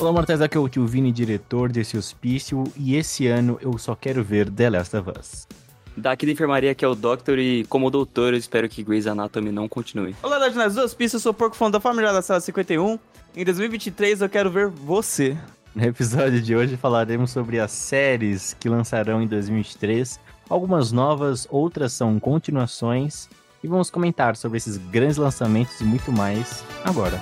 Olá, Mortais, aqui é o tio Vini, diretor desse hospício, e esse ano eu só quero ver The Last of Us. Daqui da enfermaria que é o Doctor e como doutor eu espero que Grey's Anatomy não continue. Olá, das nas duas pistas, eu sou o Porco Fã da família da Sala 51. Em 2023 eu quero ver você. No episódio de hoje falaremos sobre as séries que lançarão em 2023, algumas novas, outras são continuações, e vamos comentar sobre esses grandes lançamentos e muito mais agora.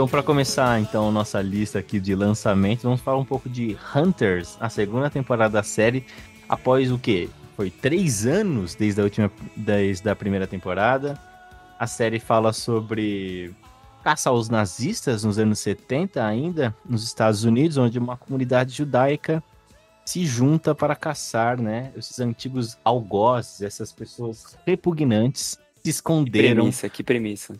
Então, para começar, então, nossa lista aqui de lançamentos, vamos falar um pouco de Hunters, a segunda temporada da série, após o quê? Foi três anos desde a última, desde a primeira temporada. A série fala sobre caça aos nazistas nos anos 70 ainda, nos Estados Unidos, onde uma comunidade judaica se junta para caçar, né, esses antigos algozes, essas pessoas repugnantes se Que esconderam premissa, que premissa.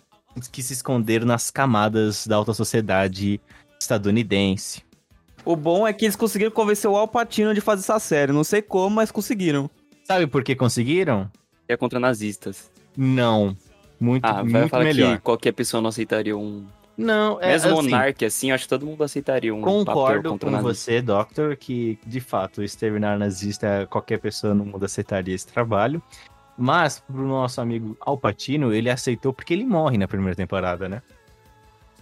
Que se esconderam nas camadas da alta sociedade estadunidense. O bom é que eles conseguiram convencer o Al Pacino de fazer essa série. Não sei como, mas conseguiram. Sabe por que conseguiram? É contra nazistas. Não. Muito, Ah, vai muito falar melhor. que qualquer pessoa não aceitaria um. Não, é Mesmo assim, monarca, assim, eu acho que todo mundo aceitaria um papel concordo contra com nazista. você, Doctor, que de fato exterminar nazista qualquer pessoa no mundo aceitaria esse trabalho. Mas pro nosso amigo Alpatino, ele aceitou porque ele morre na primeira temporada, né?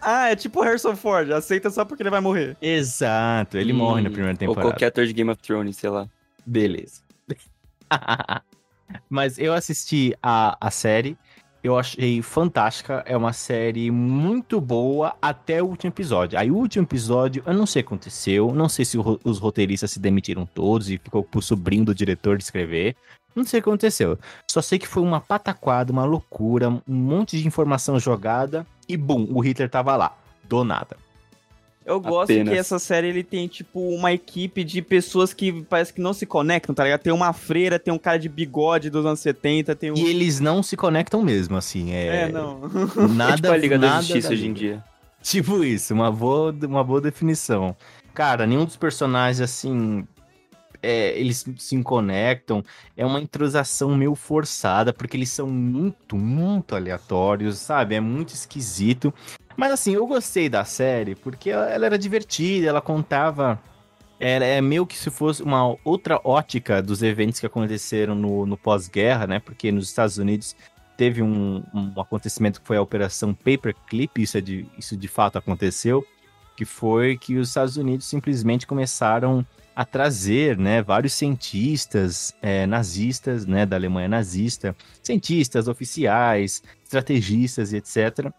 Ah, é tipo Harrison Ford. Aceita só porque ele vai morrer. Exato, ele morre na Hum, primeira Ou temporada. qualquer ator de Game of Thrones, sei lá. Beleza. Mas eu assisti a, a série, eu achei fantástica. É uma série muito boa até o último episódio. Aí o último episódio, eu não sei o que aconteceu. Não sei se os roteiristas se demitiram todos e ficou pro sobrinho do diretor de escrever. Não sei o que aconteceu. Só sei que foi uma pataquada, uma loucura, um monte de informação jogada. E bum, o Hitler tava lá. Do nada. Eu gosto Apenas. que essa série ele tem, tipo, uma equipe de pessoas que parece que não se conectam, tá ligado? Tem uma freira, tem um cara de bigode dos anos 70, tem um. E eles não se conectam mesmo, assim. É, É, não. Nada, é tipo a Liga da nada Justiça da hoje em dia. Tipo isso, uma boa, uma boa definição. Cara, nenhum dos personagens, assim, é, eles se conectam. É uma entrosação meio forçada, porque eles são muito, muito aleatórios, sabe? É muito esquisito. Mas, assim, eu gostei da série, porque ela, ela era divertida, ela contava... Era, é meio que se fosse uma outra ótica dos eventos que aconteceram no, no pós-guerra, né? Porque nos Estados Unidos teve um, um acontecimento que foi a Operação Paperclip, isso, é de, isso de fato aconteceu, que foi que os Estados Unidos simplesmente começaram a trazer né, vários cientistas é, nazistas, né, da Alemanha nazista, cientistas, oficiais, estrategistas e etc.,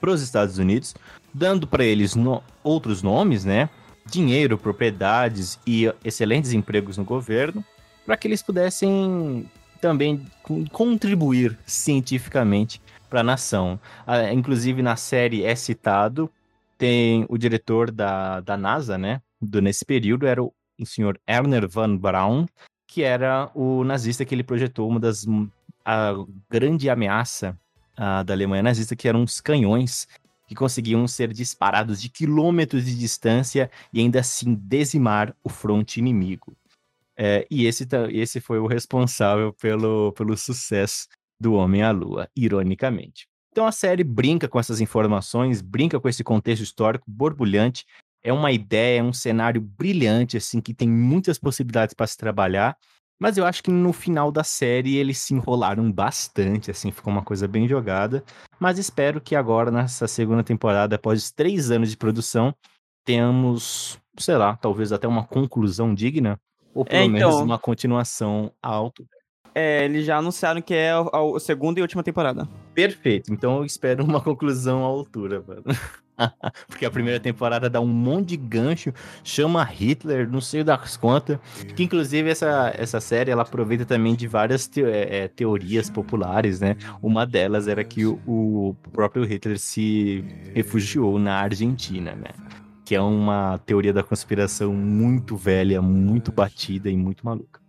para os Estados Unidos, dando para eles no- outros nomes, né, dinheiro, propriedades e excelentes empregos no governo, para que eles pudessem também con- contribuir cientificamente para a nação. Inclusive na série é citado, tem o diretor da, da NASA, né? Do, nesse período era o, o senhor Erner van Braun, que era o nazista que ele projetou uma das a grande ameaça ah, da Alemanha nazista, que eram os canhões que conseguiam ser disparados de quilômetros de distância e ainda assim dizimar o fronte inimigo. É, e esse, esse foi o responsável pelo, pelo sucesso do Homem à Lua, ironicamente. Então a série brinca com essas informações, brinca com esse contexto histórico borbulhante. É uma ideia, é um cenário brilhante, assim, que tem muitas possibilidades para se trabalhar. Mas eu acho que no final da série eles se enrolaram bastante, assim, ficou uma coisa bem jogada. Mas espero que agora, nessa segunda temporada, após três anos de produção, tenhamos, sei lá, talvez até uma conclusão digna, ou pelo É, menos então. uma continuação alto. É, eles já anunciaram que é a, a segunda e última temporada. Perfeito, então eu espero uma conclusão à altura, mano. Porque a primeira temporada dá um monte de gancho, chama Hitler, não sei das quantas. Que inclusive essa, essa série ela aproveita também de várias teo- é, é, teorias populares, né? Uma delas era que o, o próprio Hitler se refugiou na Argentina, né? Que é uma teoria da conspiração muito velha, muito batida e muito maluca.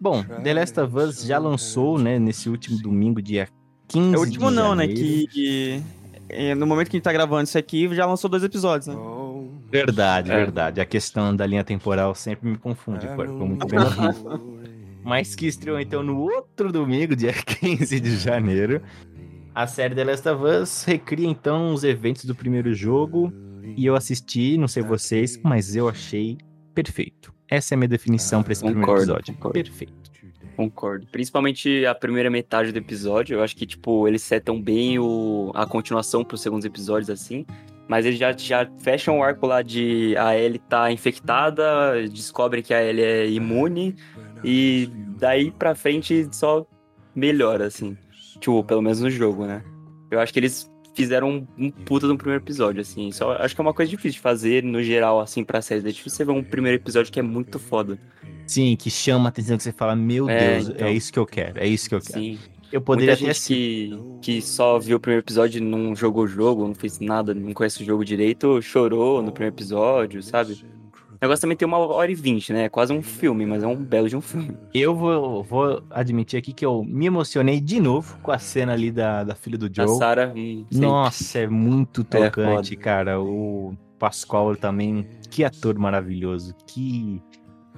Bom, The Last of Us já lançou, né, nesse último domingo, dia 15 É o último não, né? Que, no momento que a gente tá gravando isso aqui, já lançou dois episódios, né? Oh, Verdade, É. verdade. A questão da linha temporal sempre me confunde, Porco. Muito bem. Mas que estreou então no outro domingo, dia 15 de janeiro. A série The Last of Us recria então os eventos do primeiro jogo. E eu assisti, não sei vocês, mas eu achei perfeito. Essa é a minha definição pra esse primeiro Concordo, episódio. concordo. Perfeito. Concordo. Principalmente a primeira metade do episódio. Eu acho que, tipo, eles setam bem o... a continuação pros segundos episódios, assim. Mas eles já, já fecham o arco lá de a Ellie tá infectada, descobrem que a Ellie é imune. E daí pra frente só melhora, assim. Tipo, pelo menos no jogo, né? Eu acho que eles fizeram um, puta no primeiro episódio, assim. Só acho que é uma coisa difícil de fazer no geral, assim, pra série. É difícil você ver um primeiro episódio que é muito foda. Sim, que chama a atenção que você fala, meu É, Deus, então. é isso que eu quero, é isso que eu quero. Sim. Eu poderia Muita gente que, que só viu o primeiro episódio e não jogou o jogo, não fez nada, não conhece o jogo direito, chorou no primeiro episódio, sabe? O negócio também tem uma hora e vinte, né? É quase um filme, mas é um belo de um filme. Eu vou, vou admitir aqui que eu me emocionei de novo com a cena ali da, da filha do A Joe. Sarah, hum. Nossa, é muito É tocante, foda. cara. O Pascoal também, que ator maravilhoso. Que,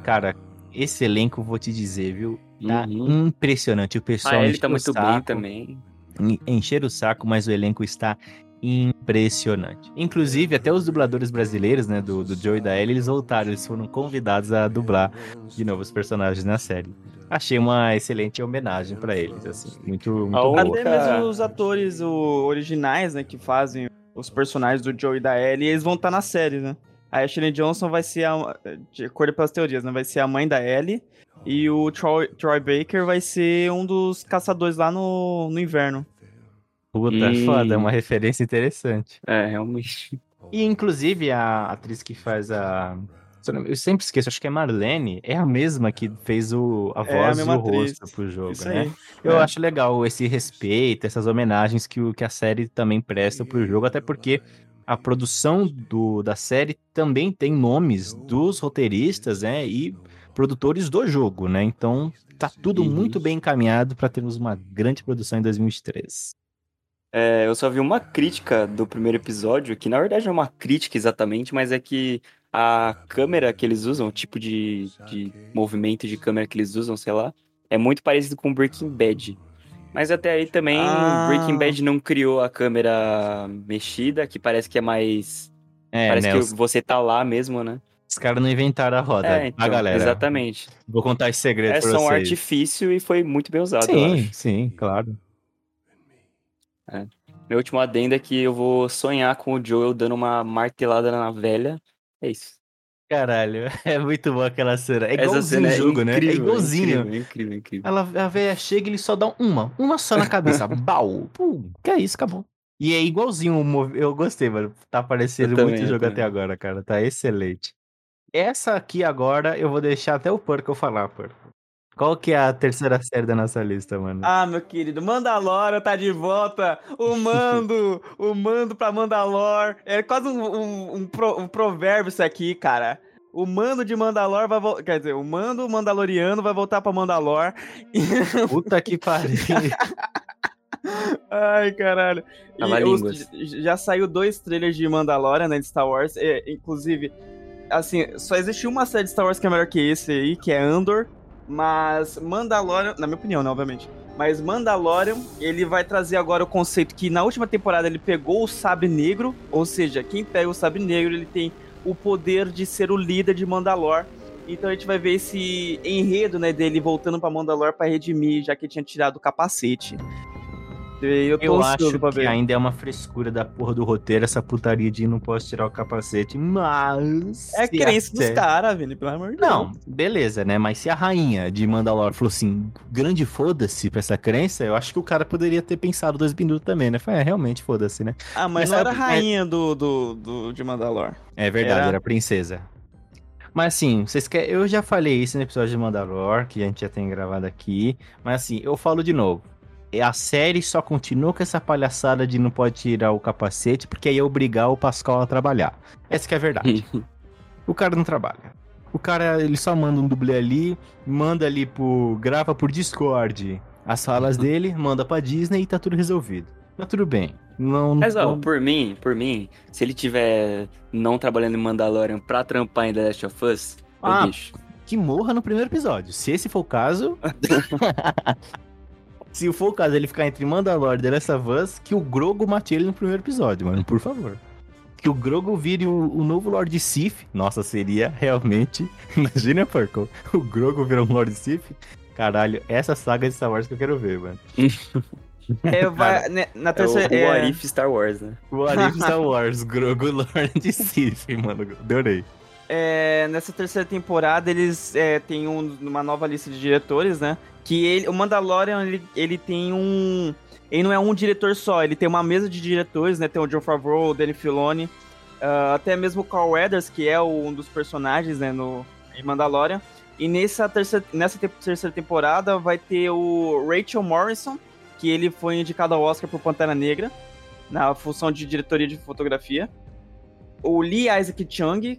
cara, esse elenco, vou te dizer, viu? Tá Uhum. impressionante. O pessoal A Ellie encheu tá o muito bem saco, também. en- Encheram o saco, mas o elenco está impressionante. Inclusive, até os dubladores brasileiros, né, do, do Joe e da Ellie, eles voltaram, eles foram convidados a dublar de novo os personagens na série. Achei uma excelente homenagem pra eles, assim, muito, muito A boa. Até mesmo os atores o, originais, né, que fazem os personagens do Joe e da Ellie, eles vão estar na série, né? A Ashley Johnson vai ser a. De acordo pelas teorias, né? Vai ser a mãe da Ellie. E o Troy, Troy Baker vai ser um dos caçadores lá no, no inverno. Puta, Hum. foda, é uma referência interessante. É, realmente. E, inclusive, a atriz que faz a... eu sempre esqueço, acho que é Marlene, é a mesma que fez o, a É a voz e o atriz. rosto pro jogo, Isso né? aí. Eu É. acho legal esse respeito, essas homenagens que, o, que a série também presta pro jogo, até porque a produção do, da série também tem nomes dos roteiristas, né? E produtores do jogo, né? Então tá tudo muito bem encaminhado para termos uma grande produção em 2023. É, eu só vi uma crítica do primeiro episódio, que na verdade não é uma crítica exatamente, mas é que a câmera que eles usam, o tipo de, de movimento de câmera que eles usam, sei lá, é muito parecido com Breaking Bad. Mas até aí também, Ah. Breaking Bad não criou a câmera mexida, que parece que é mais. É, parece né? que Os, você tá lá mesmo, né? os caras não inventaram a roda, É, então, a galera. exatamente. Vou contar esse segredo É pra só um vocês. artifício e foi muito bem usado, Sim, sim, claro. Meu último adendo é que eu vou sonhar com o Joel dando uma martelada na velha. É isso. Caralho, é muito bom aquela cena. É Essa igualzinho cena o é jogo, né? É incrível, igualzinho. Incrível, incrível, incrível. Ela, a véia chega e ele só dá uma, uma só na cabeça. Bau! Pum, que é isso, acabou. E é igualzinho o mov... Eu gostei, mano. Tá parecendo também, muito eu jogo também. até agora, cara. Tá excelente. Essa aqui agora eu vou deixar até o Porco eu falar, Porco. Qual que é a terceira série da nossa lista, mano? Ah, meu querido, Mandalorian tá de volta. O mando, o mando pra Mandalor. É quase um, um, um pro- um provérbio isso aqui, cara. O mando de Mandalor vai voltar. Quer dizer, o mando mandaloriano vai voltar pra Mandalor. Puta que pariu. Ai, caralho. E os- já saiu dois trailers de Mandalorian, né, de Star Wars. É, inclusive, assim, só existe uma série de Star Wars que é melhor que esse aí, que é Andor. Mas Mandalorian, na minha opinião, né, obviamente. Mas Mandalorian, ele vai trazer agora o conceito que na última temporada ele pegou o Sabre Negro. Ou seja, quem pega o Sabre Negro, ele tem o poder de ser o líder de Mandalor. Então a gente vai ver esse enredo, né, dele voltando pra Mandalor pra redimir, já que ele tinha tirado o capacete. Eu Eu acho que ainda é uma frescura da porra do roteiro, essa putaria de não posso tirar o capacete, mas... É crença dos caras, Vini, pelo amor de Deus. Não, beleza, né? Mas se a rainha de Mandalor falou assim, grande foda-se pra essa crença, eu acho que o cara poderia ter pensado dois minutos também, né? Foi, é, realmente foda-se, né? Ah, mas Mas não era sabe- rainha do, do, do, de Mandalor. É verdade, Era? era, princesa. Mas assim, vocês querem. Eu já falei isso no episódio de Mandalor, que a gente já tem gravado aqui. Mas assim, eu falo de novo. É, A série só continua com essa palhaçada de não pode tirar o capacete, porque aí é obrigar o Pascal a trabalhar. Essa que é a verdade. o cara não trabalha. O cara, ele só manda um dublê ali, manda ali pro. grava por Discord as falas dele, manda pra Disney e tá tudo resolvido. Mas tudo bem. Não, Mas, ó, não- por mim, por mim, se ele tiver não trabalhando em Mandalorian pra trampar em The Last of Us, Ah, que morra no primeiro episódio. Se esse for o caso. Se for o caso ele ficar entre Mandalore e The Last of Us, que o Grogo mate ele no primeiro episódio, mano, por favor. Que o Grogo vire o, o novo Lord Sith. Nossa, seria realmente. Imagina, Purple. O Grogo virar um Lord Sith. Caralho, essa saga de Star Wars que eu quero ver, mano. É, vai, né, na É o, terceira. o é, What If Star Wars, né? O Arif Star Wars, Grogo Lord Sith, mano. Adorei. É, nessa terceira temporada, eles é, têm um- uma nova lista de diretores, né? Que ele, o Mandalorian, ele, ele tem um. Ele não é um diretor só, ele tem uma mesa de diretores, né? Tem o John Favreau, o Danny Filoni, ah, até mesmo o Carl Weathers, que é o- um dos personagens, né? No, em Mandalorian. E nessa terceira, nessa te- terceira temporada vai ter o Rachel Morrison, que ele foi indicado ao Oscar por Pantera Negra, na função de diretoria de fotografia. O Lee Isaac Chung,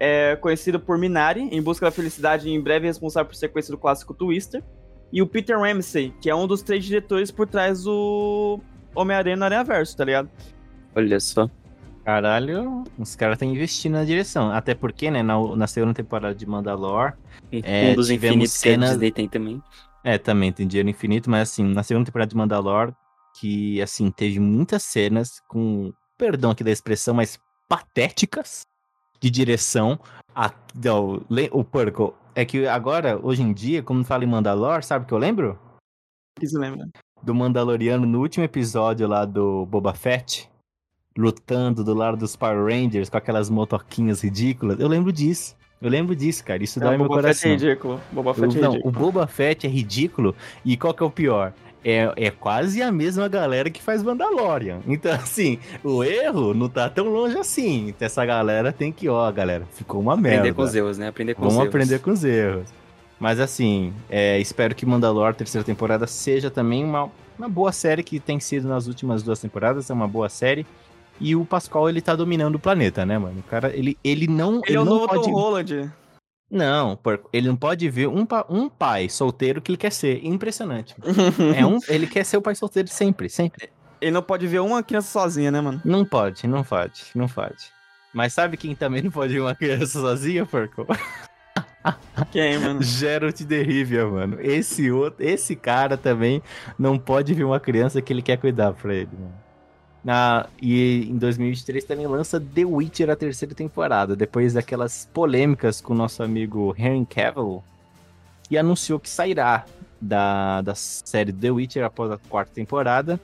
é conhecido por Minari, em busca da felicidade e em breve responsável por sequência do clássico Twister. E o Peter Ramsey, que é um dos três diretores por trás do Homem-Aranha no Aranha Verso, tá ligado? Olha só. Caralho, os caras estão investindo na direção. Até porque, né, na, na segunda temporada de Mandalore, É, um dos tivemos infinitos que a cenas- Disney tem também. É, também tem dinheiro infinito, mas assim, na segunda temporada de Mandalore, que assim, teve muitas cenas com, perdão aqui da expressão, mas patéticas de direção. A, o, o Purple, é que agora, hoje em dia, quando fala em Mandalore, sabe o que eu lembro? O que você lembra? Do Mandaloriano no último episódio lá do Boba Fett, lutando do lado dos Power Rangers com aquelas motoquinhas ridículas. Eu lembro disso. Eu lembro disso, cara. Isso dói Não, meu Boba Fett coração. é ridículo. Boba Eu- Fett é não, ridículo. o Boba Fett é ridículo. E qual que é o pior? É, é quase a mesma galera que faz Mandalorian. Então, assim, o erro não tá tão longe assim. Então, essa galera tem que, ó, galera, ficou uma merda. Aprender com os erros, né? Aprender com Vamos os erros. aprender com os erros. Mas, assim, é, espero que Mandalore, terceira temporada, seja também uma, uma boa série que tem sido nas últimas duas temporadas. É uma boa série. E o Pascal, ele tá dominando o planeta, né, mano? O cara, ele, ele não. Ele é o novo pode... Tom Holland. Não, por- ele não pode ver um, pa- um pai solteiro que ele quer ser. Impressionante. É um, ele quer ser o pai solteiro sempre, sempre. Ele não pode ver uma criança sozinha, né, mano? Não pode, não pode, não pode. Mas sabe quem também não pode ver uma criança sozinha, porco? Quem, mano? Geralt de Rivia, mano. Esse outro, esse cara também não pode ver uma criança que ele quer cuidar pra ele, mano. Ah, e em 2023 também lança The Witcher a terceira temporada, depois daquelas polêmicas com o nosso amigo Henry Cavill, que anunciou que sairá da, da série The Witcher após a quarta temporada.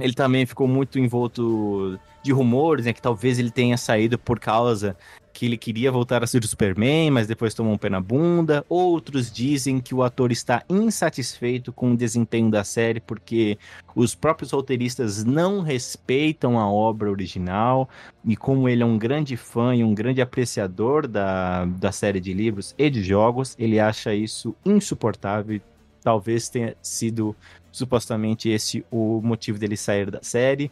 Ele também ficou muito envolto de rumores, né, que talvez ele tenha saído por causa que ele queria voltar a ser o Superman, mas depois tomou um pé na bunda. Outros dizem que o ator está insatisfeito com o desempenho da série porque os próprios roteiristas não respeitam a obra original. E como ele é um grande fã e um grande apreciador da, da série de livros e de jogos, ele acha isso insuportável. Talvez tenha sido supostamente esse o motivo dele sair da série.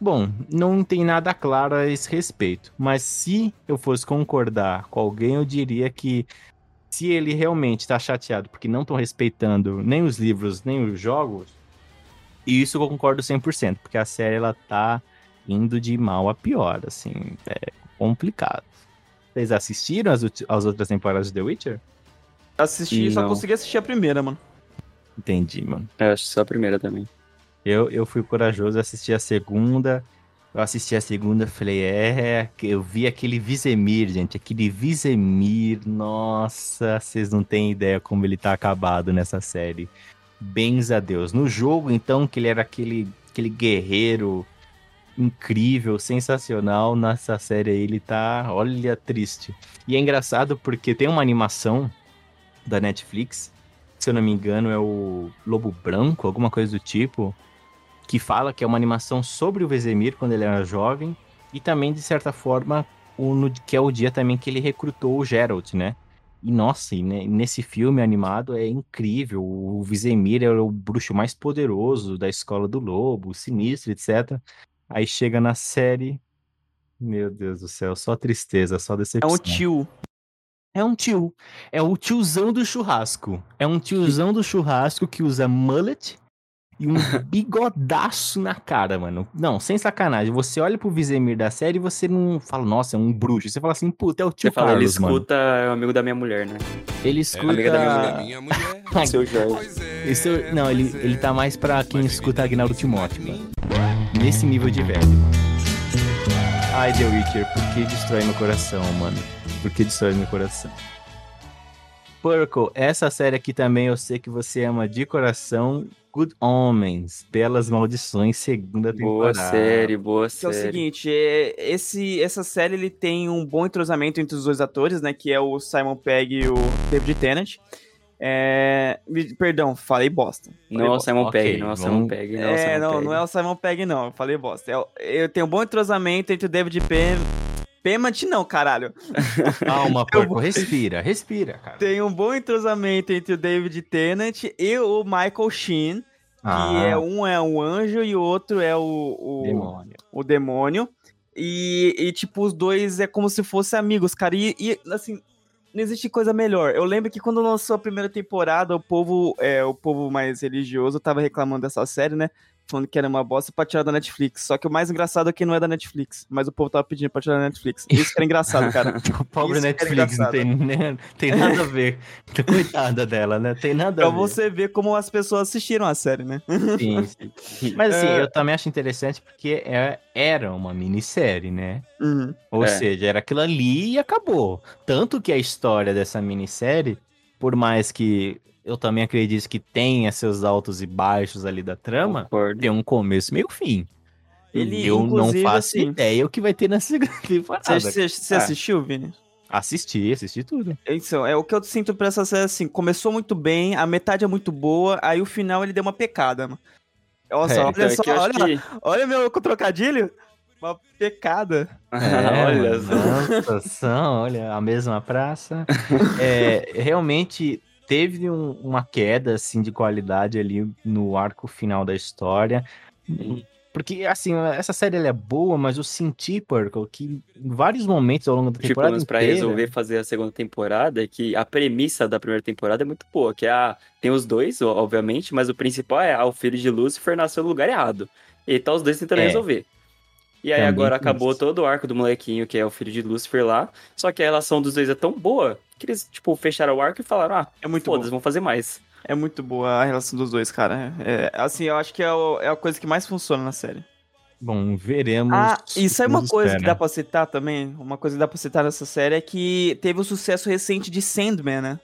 Bom, não tem nada claro a esse respeito, mas se eu fosse concordar com alguém, eu diria que se ele realmente está chateado porque não estão respeitando nem os livros, nem os jogos, e isso eu concordo 100%, porque a série ela tá indo de mal a pior, assim, é complicado. Vocês assistiram as, as outras temporadas de The Witcher? Assisti, só Não. consegui assistir a primeira, mano. Entendi, mano. Eu acho que só a primeira também. Eu, eu fui corajoso, assisti a segunda. Eu assisti a segunda, falei, é, que eu vi aquele Vizemir, gente, aquele Vizemir, nossa, vocês não têm ideia como ele tá acabado nessa série. Bens a Deus. No jogo, então, que ele era aquele, aquele guerreiro incrível, sensacional, nessa série aí ele tá, olha, triste. E é engraçado porque tem uma animação da Netflix, se eu não me engano é o Lobo Branco, alguma coisa do tipo, que fala que é uma animação sobre o Vezemir quando ele era jovem e também de certa forma o, no- que é o dia também que ele recrutou o Geralt, né? E nossa, e ne- nesse filme animado é incrível. O Vizemir é o bruxo mais poderoso da escola do lobo, sinistro, etc. Aí chega na série, meu Deus do céu, só tristeza, só É decepção. um tio. É um tio. É o tiozão do churrasco. É um tiozão do churrasco que usa mullet e um bigodaço na cara, mano. Não, sem sacanagem. Você olha pro Vizemir da série e você não fala, nossa, é um bruxo. Você fala assim, puta, é o tio Você fala, ele Carlos, mano. escuta, é o amigo da minha mulher, né? Ele escuta... amiga da minha É minha mulher. Seu Jorge. É, é- não, ele, ele é. tá mais pra quem escuta ninguém Agnaldo Timóteo, mano. Nesse nível de velho. Ai, The Witcher, por que destrói meu coração, mano? Por que destrói meu coração? Purple, essa série aqui também eu sei que você ama de coração. Good Omens, Belas Maldições, segunda Boa temporada. série, boa Que é o série. seguinte, é, esse, essa série ele tem um bom entrosamento entre os dois atores, né? Que é o Simon Pegg e o David Tennant. É, perdão, falei bosta. Falei Não é o bosta. Simon Ok, Pegg, não é o Simon vamos- Pegg, não é o É, Simon não, Pegg. não é o Simon Pegg, não. Eu falei bosta. É o- eu tenho um bom entrosamento entre o David Pem... Pemant, não, caralho. Calma, Purple, respira, respira, cara. Tem um bom entrosamento entre o David Tennant e o Michael Sheen, que Ah, é um é um anjo e o outro é o, o, demônio. o demônio. E, e, tipo, os dois é como se fossem amigos, cara. E, e, assim, não existe coisa melhor. Eu lembro que quando lançou a primeira temporada, o povo, é, o povo mais religioso tava reclamando dessa série, né? Falando que era uma bosta pra tirar da Netflix. Só que o mais engraçado é que não é da Netflix. Mas o povo tava pedindo pra tirar da Netflix. Isso que era engraçado, cara. O pobre Isso Netflix não tem, nem- tem nada a ver. Coitada dela, né? Tem nada pra a ver. você ver como as pessoas assistiram a série, né? Sim, sim. Mas assim, É. eu também acho interessante porque é- era uma minissérie, né? Uhum. Ou É. seja, era aquilo ali e acabou. Tanto que a história dessa minissérie, por mais que eu também acredito que tenha seus altos e baixos ali da trama, Concordo. tem um começo, meio fim. Ele, eu não faço assim, ideia o que vai ter na segunda temporada. Você, você- você Ah. assistiu, Vini? Assisti, assisti tudo. Então, é o que eu sinto pra essa série, assim, começou muito bem, a metade é muito boa, aí o final ele deu uma pecada, mano. Nossa, É, olha Então, é só, acho olha, que- olha meu trocadilho, uma pecada. Olha mano, só. Nossa, são, olha, a mesma praça. É, realmente teve um- uma queda, assim, de qualidade ali no arco final da história. Porque, assim, essa série é boa, mas eu senti, Purple, que em vários momentos ao longo da Tipo, temporada pra inteira... resolver fazer a segunda temporada, é que a premissa da primeira temporada é muito boa, que é a... tem os dois, obviamente, mas o principal é ah, o filho de Lúcifer nasceu no lugar errado. E tá os dois tentando É. resolver. E aí Também agora acabou isso. todo o arco do molequinho, que é o filho de Lúcifer lá, só que a relação dos dois é tão boa que eles, tipo, fecharam o arco e falaram, ah, É muito foda-se, bom. vão fazer mais. É muito boa a relação dos dois, cara. É, assim, eu acho que é, o- é a coisa que mais funciona na série. Bom, veremos. Ah, e sabe uma coisa que espera. dá pra citar também? Uma coisa que dá pra citar nessa série é que teve o sucesso recente de Sandman, né?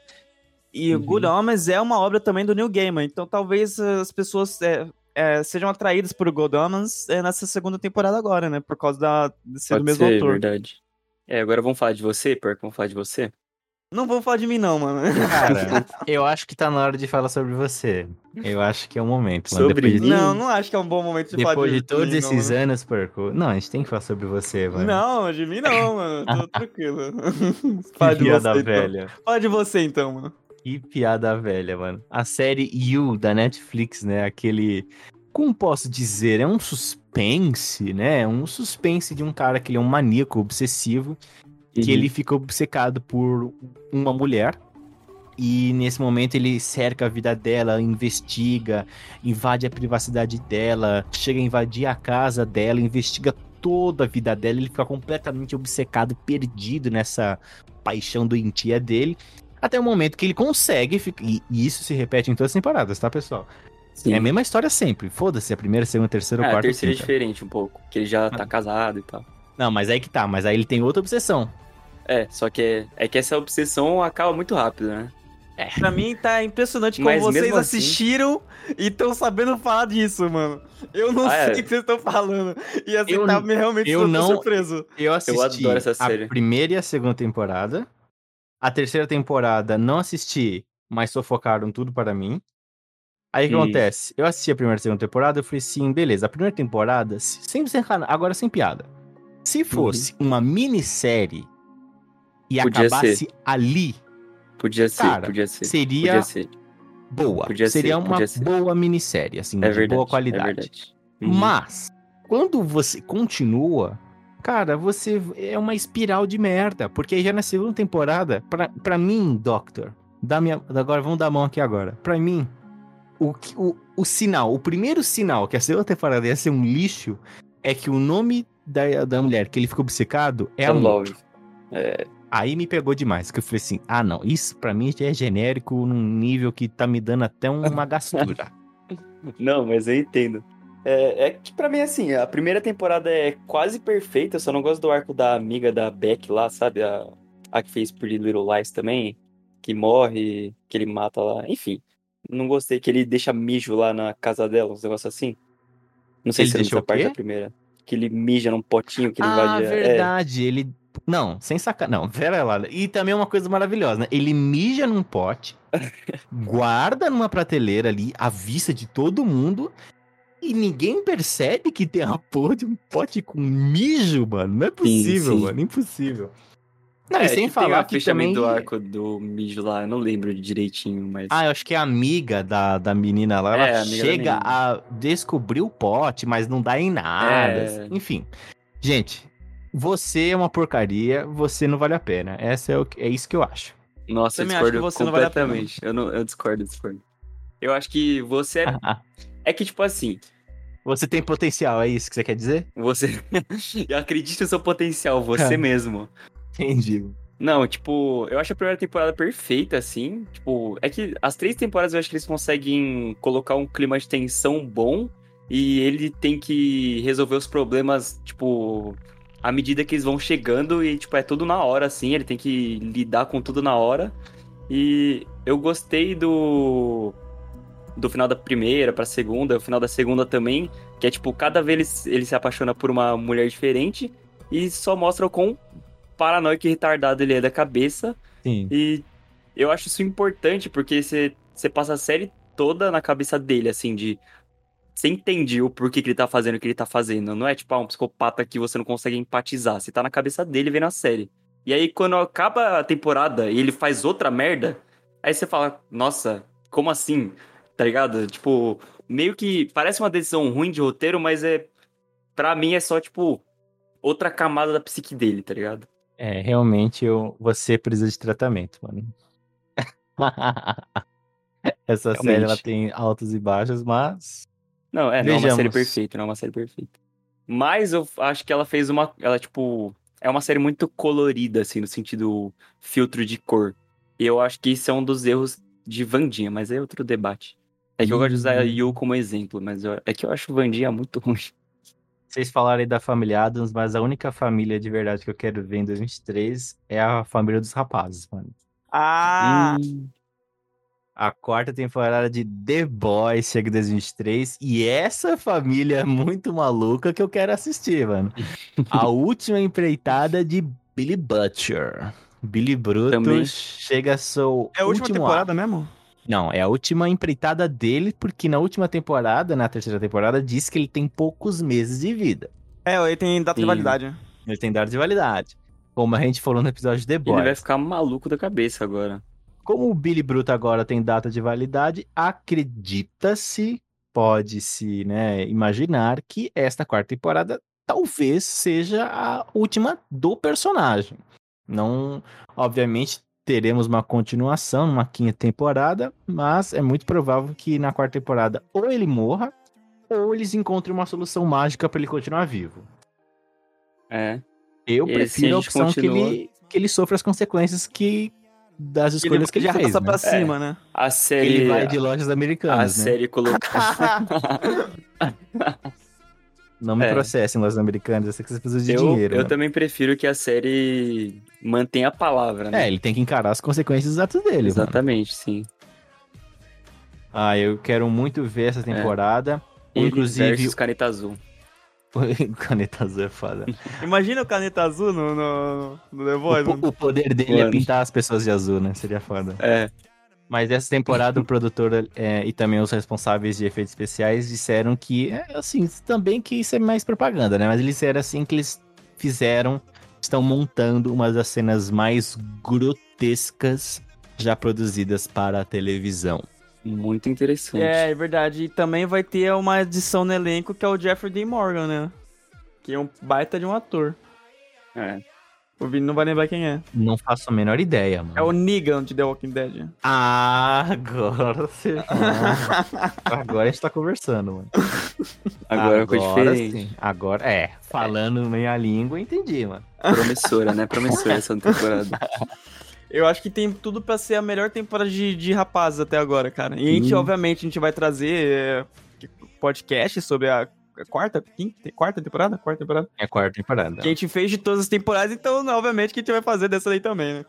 E Uhum. Good Omens é uma obra também do Neil Gaiman, então talvez as pessoas é, é, sejam atraídas por Good Omens é, nessa segunda temporada agora, né? Por causa da, de ser do Pode mesmo ser, autor. verdade. É, agora vamos falar de você, Perco, vamos falar de você? Não vamos falar de mim não, mano. Cara, eu acho que tá na hora de falar sobre você. Eu acho que é o momento. mano. Sobre Depois de, Não, não acho que é um bom momento de falar depois de de todos mim, não, esses mano. anos, Perco. Não, a gente tem que falar sobre você, mano. Não, de mim não, mano. Tô tranquilo. Fala Que de você, então. velha. Fala de você então, mano. Que piada velha, mano. A série You da Netflix, né? Aquele. Como posso dizer? É um suspense, né? Um suspense de um cara que ele é um maníaco obsessivo. Que Uhum. ele fica obcecado por uma mulher. E nesse momento ele cerca a vida dela, investiga, invade a privacidade dela, chega a invadir a casa dela, investiga toda a vida dela. Ele fica completamente obcecado, perdido nessa paixão doentia dele. Até o momento que ele consegue, e isso se repete em todas as temporadas, tá, pessoal? Sim. É a mesma história sempre. Foda-se, a primeira, a segunda, a terceira, Ah, a a quarta. terceira é diferente um pouco, que ele já Ah. tá casado e tal. Não, mas aí que tá. Mas aí ele tem outra obsessão. É, só que é, é que essa obsessão acaba muito rápido, né? Pra mim tá impressionante como Mas vocês assim- assistiram e estão sabendo falar disso, mano. Eu não Ah, sei é. o que vocês estão falando. E assim, Eu- tá me realmente eu não- surpreso. Eu assisti adoro essa série. a primeira e a segunda temporada. A terceira temporada não assisti, mas sofocaram tudo para mim. Aí o que acontece? Eu assisti a primeira e a segunda temporada, eu falei assim, beleza, a primeira temporada, se- sem agora sem piada. Se fosse uma minissérie e Uhum. Podia acabasse ali, Podia ser, Cara, podia ser. seria Podia ser. boa. Podia Seria ser, uma ser. boa minissérie, assim, É de verdade. boa É qualidade. verdade. Uhum. Mas, quando você continua, cara, você é uma espiral de merda. Porque já na segunda temporada, pra, pra mim, Doctor, dá minha, agora vamos dar a mão aqui agora. Pra mim, o, o, o sinal, o primeiro sinal que a segunda temporada ia ser um lixo é que o nome da, da mulher que ele ficou obcecado é a Love. Aí me pegou demais, que eu falei assim, ah não, isso pra mim já é genérico num nível que tá me dando até uma gastura. Não, mas eu entendo. É, é que pra mim, assim, a primeira temporada é quase perfeita, eu só não gosto do arco da amiga da Beck lá, sabe? A, a que fez Pretty Little Lies também, que morre, que ele mata lá, enfim. Não gostei que ele deixa mijo lá na casa dela, uns negócios assim. Não sei Ele se deixou essa o parte da primeira. Que ele mija num potinho que ele ah, invade. a- é. verdade, ele... Não, sem sacar, não, pera lá. E também uma coisa maravilhosa, né? Ele mija num pote, guarda numa prateleira ali, à vista de todo mundo, e ninguém percebe que tem a porra de um pote com mijo, mano. Não é possível, sim. mano, impossível. Não, É, e sem que tem falar o que também... do arco do mijo lá, eu não lembro direitinho, mas. Ah, eu acho que a amiga da, da menina lá, É, ela chega a descobrir o pote, mas não dá em nada. É. Enfim. Gente, você é uma porcaria, você não vale a pena. Essa é, o, que- é isso que eu acho. Nossa, eu Também acho que discordo você não vale a pena. completamente. Eu, não, eu discordo, discordo. Eu acho que você é. É que, tipo assim, você tem potencial, é isso que você quer dizer? você. eu acredito no seu potencial, você mesmo. Entendi. Não, tipo, eu acho a primeira temporada perfeita, assim. Tipo, é que as três temporadas eu acho que eles conseguem colocar um clima de tensão bom e ele tem que resolver os problemas, tipo, à medida que eles vão chegando e, tipo, é tudo na hora, assim. Ele tem que lidar com tudo na hora. E eu gostei do. Do final da primeira pra segunda, o final da segunda também, que é tipo, cada vez ele, ele se apaixona por uma mulher diferente e só mostra o quão paranoico e retardado ele é da cabeça. Sim. E eu acho isso importante, porque você você passa a série toda na cabeça dele, assim, de. Você entende o porquê que ele tá fazendo o que ele tá fazendo. Não é tipo, ah, um psicopata que você não consegue empatizar. Você tá na cabeça dele vendo a série. E aí, quando acaba a temporada e ele faz outra merda, aí você fala, nossa, como assim? Tá ligado? Tipo, meio que parece uma decisão ruim de roteiro, mas é. Pra mim é só, tipo, outra camada da psique dele, tá ligado? É, realmente eu, você precisa de tratamento, mano. Essa série ela Realmente. tem altos e baixos, mas Não, é, não é uma série Vejamos. perfeita, não é uma série perfeita. Mas eu acho que ela fez uma. Ela, tipo. É uma série muito colorida, assim, no sentido filtro de cor. E eu acho que isso é um dos erros de Vandinha, mas é outro debate. É que eu gosto de usar a Hum. Yu como exemplo, mas eu- é que eu acho Vandinha muito ruim. Vocês falaram aí da família Adams, mas a única família de verdade que eu quero ver em 2023 é a família dos rapazes, mano. Ah, Hum, A quarta temporada de The Boys chega em 2023 e essa família é muito maluca que eu quero assistir, mano. A última empreitada de Billy Butcher. Billy Bruto Também. chega a seu é a última temporada mesmo? Não, é a última empreitada dele, porque na última temporada, na terceira temporada, diz que ele tem poucos meses de vida. É, ele tem data de Sim. validade. Ele tem data de validade. Como a gente falou no episódio de The ele vai Boys. ficar maluco da cabeça agora. Como o Billy Bruto agora tem data de validade, acredita-se, pode-se né, imaginar que esta quarta temporada talvez seja a última do personagem. Não, obviamente, teremos uma continuação numa quinta temporada, mas é muito provável que na quarta temporada ou ele morra ou eles encontrem uma solução mágica para ele continuar vivo. É. Eu E prefiro a a opção que continua- ele, que ele sofra as consequências que das escolhas que ele, já fez. passa né? pra cima, né? A série. Ele vai de lojas a americanas, né? série colocou. Não me É. processem lojas americanas, eu sei que vocês precisam de eu, dinheiro. eu mano. também prefiro que a série mantenha a palavra, né? É, ele tem que encarar as consequências dos atos dele. mano. Exatamente, sim. Ah, eu quero muito ver essa temporada. Ele Inclusive, Caneta Azul. o Caneta Azul é foda. Imagina o caneta azul no, no, no The Voice. O, o poder dele é Mano. pintar as pessoas de azul, né? Seria foda. É. Mas essa temporada, o produtor é, e também os responsáveis de efeitos especiais disseram que, é, assim, também que isso é mais propaganda, né? Mas eles disseram assim que eles fizeram, estão montando uma das cenas mais grotescas já produzidas para a televisão. Muito interessante. É, é verdade. E também vai ter uma edição no elenco que é o Jeffrey Dean Morgan, né? Que é um baita de um ator. É. O Vini não vai lembrar quem é. Não faço a menor ideia, mano. É o Negan de The Walking Dead. Ah, agora você. agora a gente tá conversando, mano. Agora ficou diferente. sim. Agora, é. Falando meia língua, entendi, mano. Promissora, né? Promissora essa temporada. Eu acho que tem tudo pra ser a melhor temporada de, de rapazes até agora, cara. E a gente, Sim. obviamente, a gente vai trazer é, podcast sobre a quarta, quinta, quarta temporada? Quarta temporada? É a quarta temporada. Que a gente fez de todas as temporadas, então, obviamente, que a gente vai fazer dessa daí também, né?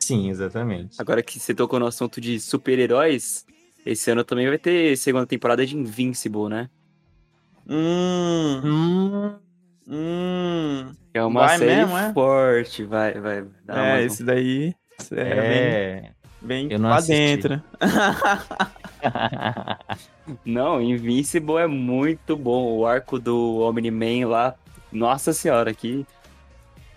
Sim, exatamente. Agora que você tocou no assunto de super-heróis, esse ano também vai ter segunda temporada de Invincible, né? Hum, Hum, hum. É uma Vai série mesmo, é? forte, vai, vai. É, Amazon. esse daí é, é. Bem, eu não pra assisti. dentro. Não, Invincible é muito bom. O arco do Omni-Man lá, nossa senhora, que...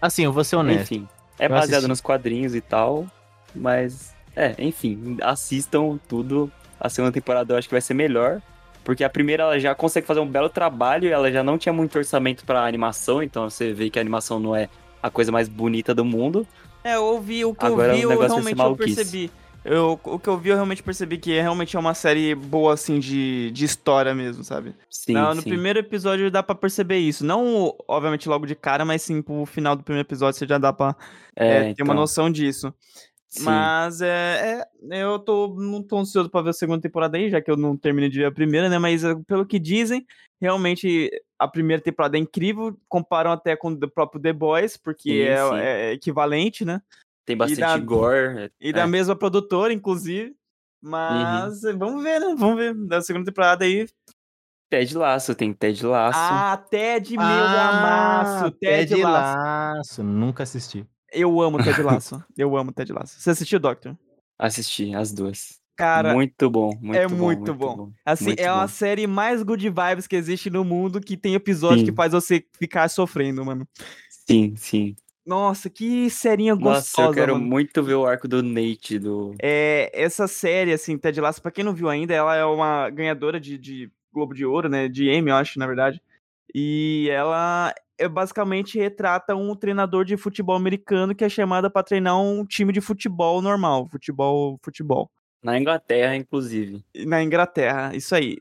assim, eu vou ser honesto. Enfim, é Eu baseado assisti. nos quadrinhos e tal, mas... É, enfim, assistam tudo. A segunda temporada eu acho que vai ser melhor. Porque a primeira ela já consegue fazer um belo trabalho, ela já não tinha muito orçamento pra animação, então você vê que a animação não é a coisa mais bonita do mundo. É, eu ouvi, o que Agora eu vi, o eu realmente eu percebi. Eu, o que eu vi, eu realmente percebi que é realmente é uma série boa, assim, de, de história mesmo, sabe? Sim, no sim. primeiro episódio dá pra perceber isso. Não, obviamente, logo de cara, mas sim, pro final do primeiro episódio você já dá pra É, é, ter uma então, noção disso. sim. Mas é, é, eu tô, não tô ansioso pra ver a segunda temporada aí, já que eu não terminei de ver a primeira, né? Mas é, pelo que dizem, realmente a primeira temporada é incrível. Comparam até com o próprio The Boys, porque Sim, é, sim. é equivalente, né? Tem bastante da- gore. E é. da mesma produtora, inclusive. Mas vamos ver, né? Vamos ver. Da segunda temporada aí. Ted Laço, tem Ted Laço. Ah, Ted, meu Ah, amasso. Ted, Laço. Laço. Nunca assisti. Eu amo Ted Laço. Eu amo Ted Laço. Você assistiu, Doctor? Assisti as duas. Cara, muito bom, muito é bom. muito bom. assim, muito é uma bom. série mais good vibes que existe no mundo que tem episódio Sim. que faz você ficar sofrendo, mano. Sim, sim. Nossa, que serinha Nossa, gostosa, eu quero mano. muito ver o arco do Nate, do... É, essa série, assim, Ted Lasso, pra quem não viu ainda, ela é uma ganhadora de, de Globo de Ouro, né? De Emmy, eu acho, na verdade. E ela é, basicamente retrata um treinador de futebol americano que é chamado pra treinar um time de futebol normal, futebol, futebol. Na Inglaterra, inclusive. Na Inglaterra, isso aí.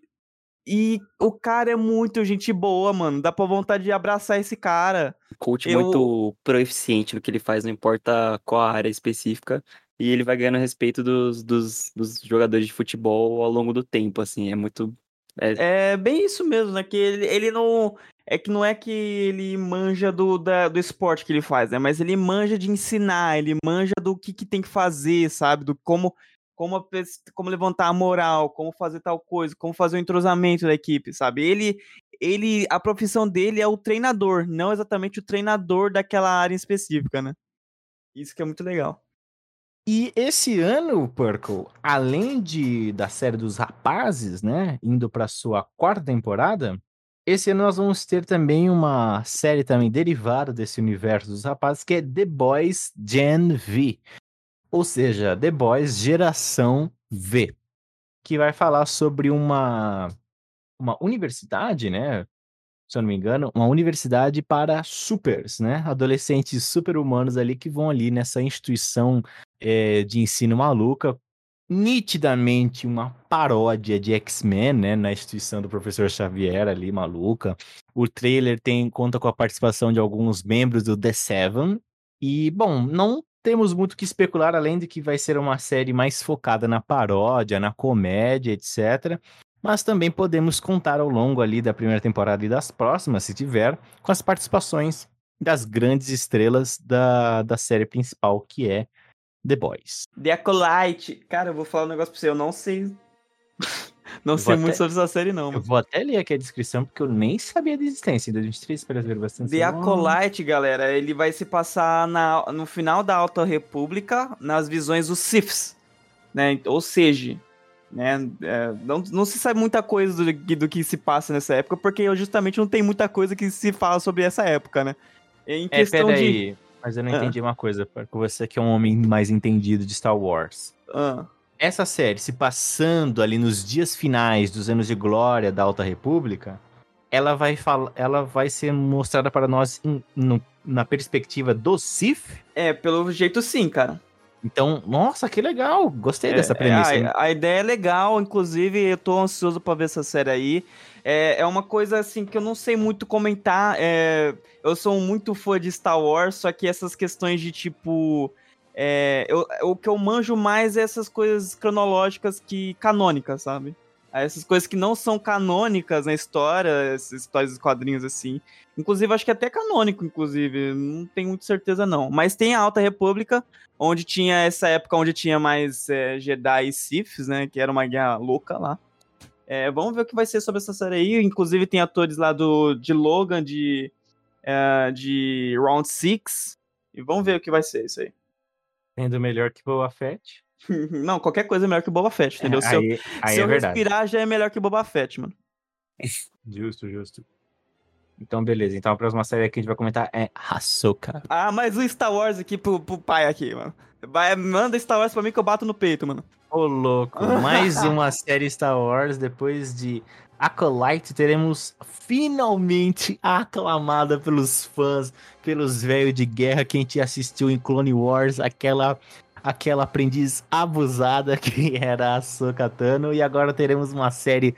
E o cara é muito gente boa, mano. Dá pra vontade de abraçar esse cara. Coach Eu- muito proeficiente no que ele faz, não importa qual área específica. E ele vai ganhando respeito dos, dos, dos jogadores de futebol ao longo do tempo, assim. É muito... É bem isso mesmo, né? Que ele, ele não. É que não é que ele manja do, da- do esporte que ele faz, né? Mas ele manja de ensinar, ele manja do que, que tem que fazer, sabe? Do como, como, como levantar a moral, como fazer tal coisa, como fazer o entrosamento da equipe, sabe? Ele, ele, a profissão dele é o treinador, não exatamente o treinador daquela área específica, né? Isso que é muito legal. E esse ano, Purple, além de da série dos rapazes, né, indo para sua quarta temporada, esse ano nós vamos ter também uma série também derivada desse universo dos rapazes, que é The Boys Gen V. Ou seja, The Boys Geração V, que vai falar sobre uma uma universidade, né, se eu não me engano, uma universidade para supers, né, adolescentes super-humanos ali que vão ali nessa instituição eh, de ensino maluca, nitidamente uma paródia de X-Men, né, na instituição do professor Xavier ali, maluca. O trailer tem conta com a participação de alguns membros do The Seven. E, bom, não temos muito que especular, além de que vai ser uma série mais focada na paródia, na comédia, etc. Mas também podemos contar ao longo ali da primeira temporada e das próximas, se tiver, com as participações das grandes estrelas da, da série principal, que é The Boys. The Acolyte. Cara, eu vou falar um negócio pra você, eu não sei. Não Eu sei muito até- sobre essa série, não. Eu vou até ler aqui a descrição, porque eu nem sabia da existência. Em 2023, para ver bastante. The Acolyte, galera, ele vai se passar na, no final da Alta República, nas visões dos Siths, né? Ou seja, né? é, não, não se sabe muita coisa do, que- do que se passa nessa época, porque justamente não tem muita coisa que se fala sobre essa época, né? Em É, questão de. peraí. Mas eu não Ah. entendi uma coisa, porque você que é um homem mais entendido de Star Wars. Ah, Essa série se passando ali nos dias finais dos anos de glória da Alta República ela vai ela vai ser mostrada para nós em- no- na perspectiva do Sith. É, pelo jeito sim, cara. Então, nossa, que legal! Gostei É, dessa é, premissa. hein? a, a ideia é legal, inclusive eu tô ansioso pra ver essa série aí. É, é uma coisa assim que eu não sei muito comentar. é, eu sou muito fã de Star Wars, só que essas questões de tipo. É, eu- o que eu manjo mais é essas coisas cronológicas que canônicas, sabe? Essas coisas que não são canônicas na história, essas histórias dos quadrinhos assim. Inclusive, acho que é até canônico, inclusive. Não tenho muita certeza, não. Mas tem a Alta República, onde tinha essa época onde tinha mais é, Jedi e Siths, né? Que era uma guerra louca lá. É, vamos ver o que vai ser sobre essa série aí. Inclusive tem atores lá do, de Logan, de, é, de Round Six E vamos ver o que vai ser isso aí. Sendo melhor que Boba Fett. Não, qualquer coisa é melhor que Boba Fett, entendeu? se eu, aí aí se é eu respirar, já é melhor que Boba Fett, mano. Justo, justo. Então, beleza. Então, a próxima série que a gente vai comentar é Ahsoka. Ah, mas o Star Wars aqui pro, pro pai aqui, mano. Vai, manda Star Wars pra mim que eu bato no peito, mano. Ô, louco. Mais uma série Star Wars. Depois de Acolyte, teremos finalmente aclamada pelos fãs, pelos velhos de guerra, quem te assistiu em Clone Wars, aquela... Aquela aprendiz abusada que era a Ahsoka Tano. E agora teremos uma série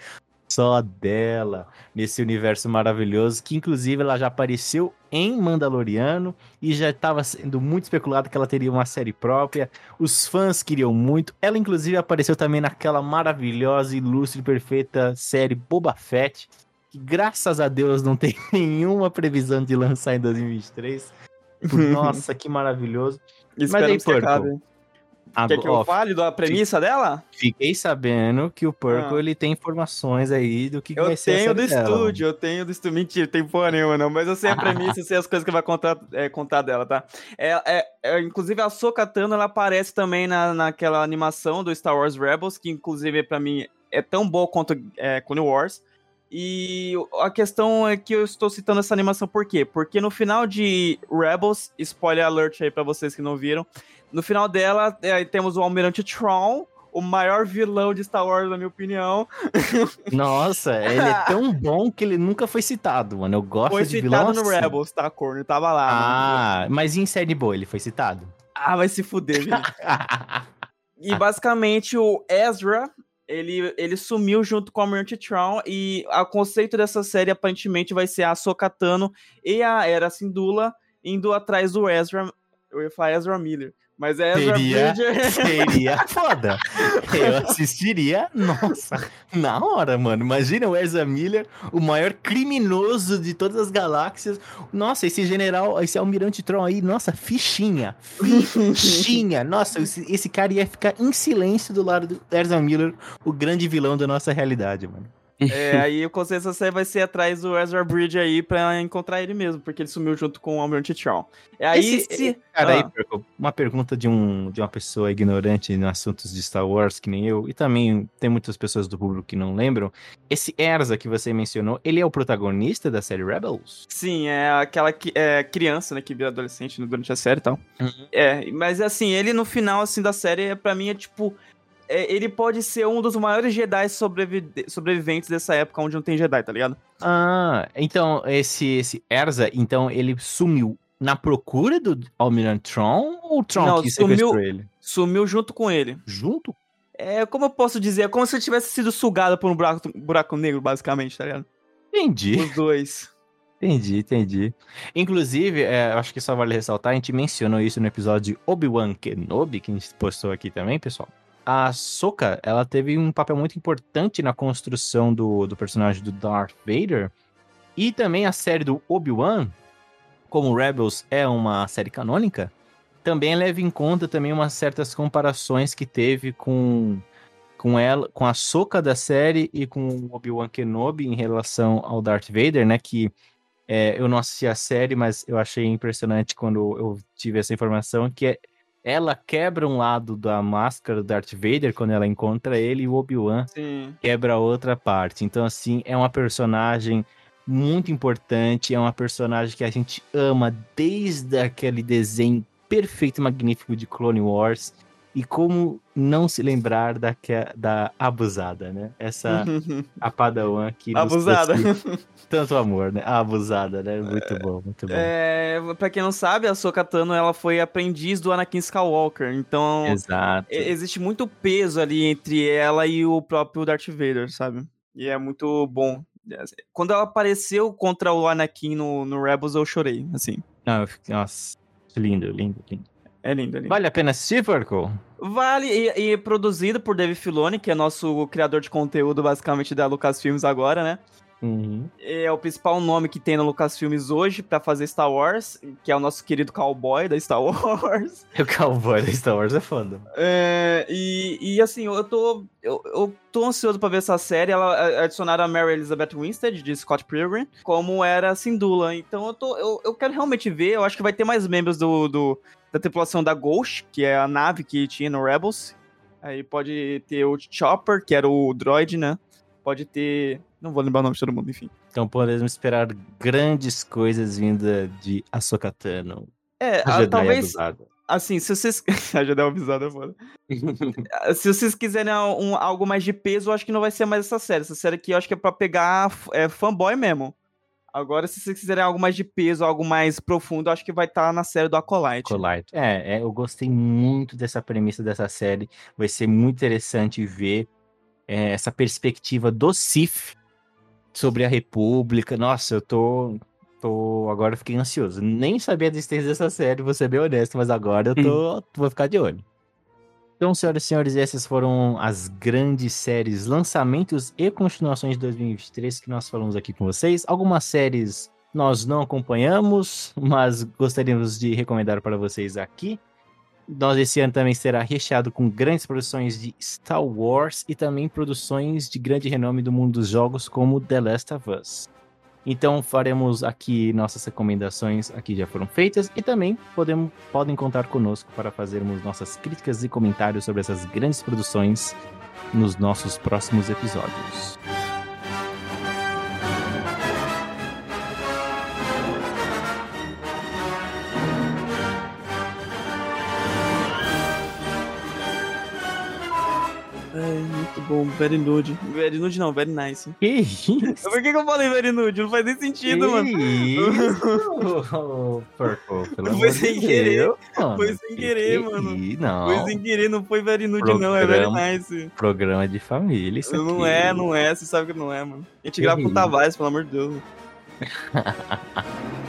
só dela nesse universo maravilhoso, que inclusive ela já apareceu em Mandaloriano e já estava sendo muito especulado que ela teria uma série própria. Os fãs queriam muito. Ela inclusive apareceu também naquela maravilhosa, ilustre, perfeita série Boba Fett, que graças a Deus não tem nenhuma previsão de lançar em 2023. Nossa, que maravilhoso. Esperamos que Purple, acabe. Quer que eu Agora, fale da premissa dela? fiquei sabendo que o Purple Ah. ele tem informações aí do que, Eu vai ser a tenho do dela. estúdio, eu tenho do estúdio. Mentira, tem porra nenhuma, não. Mas eu sei a premissa, eu sei as coisas que vai contar, é, contar dela, tá? É, é, é, inclusive, a Ahsoka Tano, ela aparece também na, naquela animação do Star Wars Rebels, que inclusive pra mim é tão boa quanto é, Clone Wars. E a questão é que eu estou citando essa animação por quê? Porque no final de Rebels, spoiler alert aí pra vocês que não viram, no final dela é, temos o Almirante Tron, o maior vilão de Star Wars, na minha opinião. Nossa, ele é tão bom que ele nunca foi citado, mano. Eu gosto Foi de vilão citado no assim. Rebels, tá, corno? Tava lá. mano. Ah, mas em série boa ele foi citado? Ah, vai se fuder, gente. E basicamente o Ezra, ele, ele sumiu junto com o Almirante Tron e o conceito dessa série aparentemente vai ser a Ahsoka Tano e a Era Syndulla indo atrás do Ezra, eu ia falar Ezra Miller, mas é Ezra Seria- Bridger. Seria foda. Eu assistiria, nossa, na hora, mano. Imagina o Ezra Miller, o maior criminoso de todas as galáxias. Nossa, esse general, esse almirante Tron aí, nossa, fichinha. Fichinha. Nossa, esse, esse cara ia ficar em silêncio do lado do Ezra Miller, o grande vilão da nossa realidade, mano. É, aí o dessa série vai ser atrás do Ezra Bridger aí pra encontrar ele mesmo, porque ele sumiu junto com o Almirante Tron. É aí Esse- se... Cara, aí, Ah. Perco, uma pergunta de, um, de uma pessoa ignorante em assuntos de Star Wars, que nem eu, e também tem muitas pessoas do público que não lembram. Esse Erza que você mencionou, ele é o protagonista da série Rebels? Sim, é aquela que, é, criança, né, que vira adolescente durante a série e tal. Uhum. É, mas assim, ele no final, assim, da série, é, pra mim, é tipo... é, ele pode ser um dos maiores Jedi sobrevi- sobreviventes dessa época onde não tem Jedi, tá ligado? Ah, então esse, esse Erza, então ele sumiu na procura do Almirante Tron ou Tron Não, que sumiu- ele? Sumiu junto com ele. Junto? É, como eu posso dizer? É como se ele tivesse sido sugado por um buraco, buraco negro, basicamente, tá ligado? Entendi. Os dois. Entendi, entendi. Inclusive, é, eu acho que só vale ressaltar, a gente mencionou isso no episódio de Obi-Wan Kenobi, que a gente postou aqui também, pessoal. A Soka, ela teve um papel muito importante na construção do, do personagem do Darth Vader. E também a série do Obi-Wan, como Rebels é uma série canônica, também leva em conta também umas certas comparações que teve com com ela, com a Soka da série e com o Obi-Wan Kenobi em relação ao Darth Vader, né, que é, eu não assisti a série, mas eu achei impressionante quando eu tive essa informação, que é, ela quebra um lado da máscara do Darth Vader quando ela encontra ele e o Obi-Wan quebra a outra parte. Então, assim, é uma personagem muito importante, é uma personagem que a gente ama desde aquele desenho perfeito e magnífico de Clone Wars. E como não se lembrar da, da abusada, né? Essa a Padawan que Abusada. tanto amor, né? A abusada, né? Muito bom, muito bom. É, pra quem não sabe, a Ahsoka Tano, ela foi aprendiz do Anakin Skywalker. Então, Exato. existe muito peso ali entre ela e o próprio Darth Vader, sabe? E é muito bom. Quando ela apareceu contra o Anakin no, no Rebels, eu chorei, assim. Não, eu fiquei- nossa, lindo, lindo, lindo. É lindo, é lindo. Vale a pena assistir, Porco? Vale, e, e produzido por Dave Filoni, que é nosso criador de conteúdo, basicamente, da Lucasfilmes agora, né? Uhum. É o principal nome que tem na Lucasfilmes hoje pra fazer Star Wars, que é o nosso querido cowboy da Star Wars. O cowboy da Star Wars é foda. É, e, e assim, eu tô, eu, eu tô ansioso pra ver essa série. Ela adicionaram a Mary Elizabeth Winstead, de Scott Pilgrim, como era a Syndulla. Então eu, tô, eu, eu quero realmente ver. Eu acho que vai ter mais membros do, do- da tripulação da Ghost, que é a nave que tinha no Rebels. Aí pode ter o Chopper, que era o droid, né? Pode ter. Não vou lembrar o nome de todo mundo, enfim. Então podemos esperar grandes coisas vinda de Ahsoka Tano. É, A Jedi talvez. abusada. Assim, se vocês. a Jedi avisada é foda. Se vocês quiserem um- algo mais de peso, eu acho que não vai ser mais essa série. Essa série aqui eu acho que é pra pegar é, fanboy mesmo. Agora, se vocês quiserem algo mais de peso, algo mais profundo, eu acho que vai estar na série do Acolyte. Acolyte. É, é, eu gostei muito dessa premissa dessa série. Vai ser muito interessante ver é, essa perspectiva do Sith sobre a República. Nossa, eu tô. tô agora eu fiquei ansioso. Nem sabia da existência dessa série, vou ser bem honesto, mas agora eu tô, vou ficar de olho. Então, senhoras e senhores, essas foram as grandes séries, lançamentos e continuações de 2023 que nós falamos aqui com vocês. Algumas séries nós não acompanhamos, mas gostaríamos de recomendar para vocês aqui. Nós esse ano também será recheado com grandes produções de Star Wars e também produções de grande renome do mundo dos jogos, como The Last of Us. Então faremos aqui nossas recomendações, aqui já foram feitas, e também podemos, podem contar conosco para fazermos nossas críticas e comentários sobre essas grandes produções nos nossos próximos episódios. Bom. Very nude. Very nude não, very nice. Que isso? Por que, que eu falei very nude? Não faz nem sentido, mano. isso? Purple, pelo Foi sem de querer. Deus, mano. Foi sem querer, mano. Que- Não, Foi sem querer, não foi very nude, não. É very Programa. nice. programa de família, isso Não aqui. é, não é. Você sabe que não é, mano. A gente Que grava com o? Tavares, pelo amor de Deus.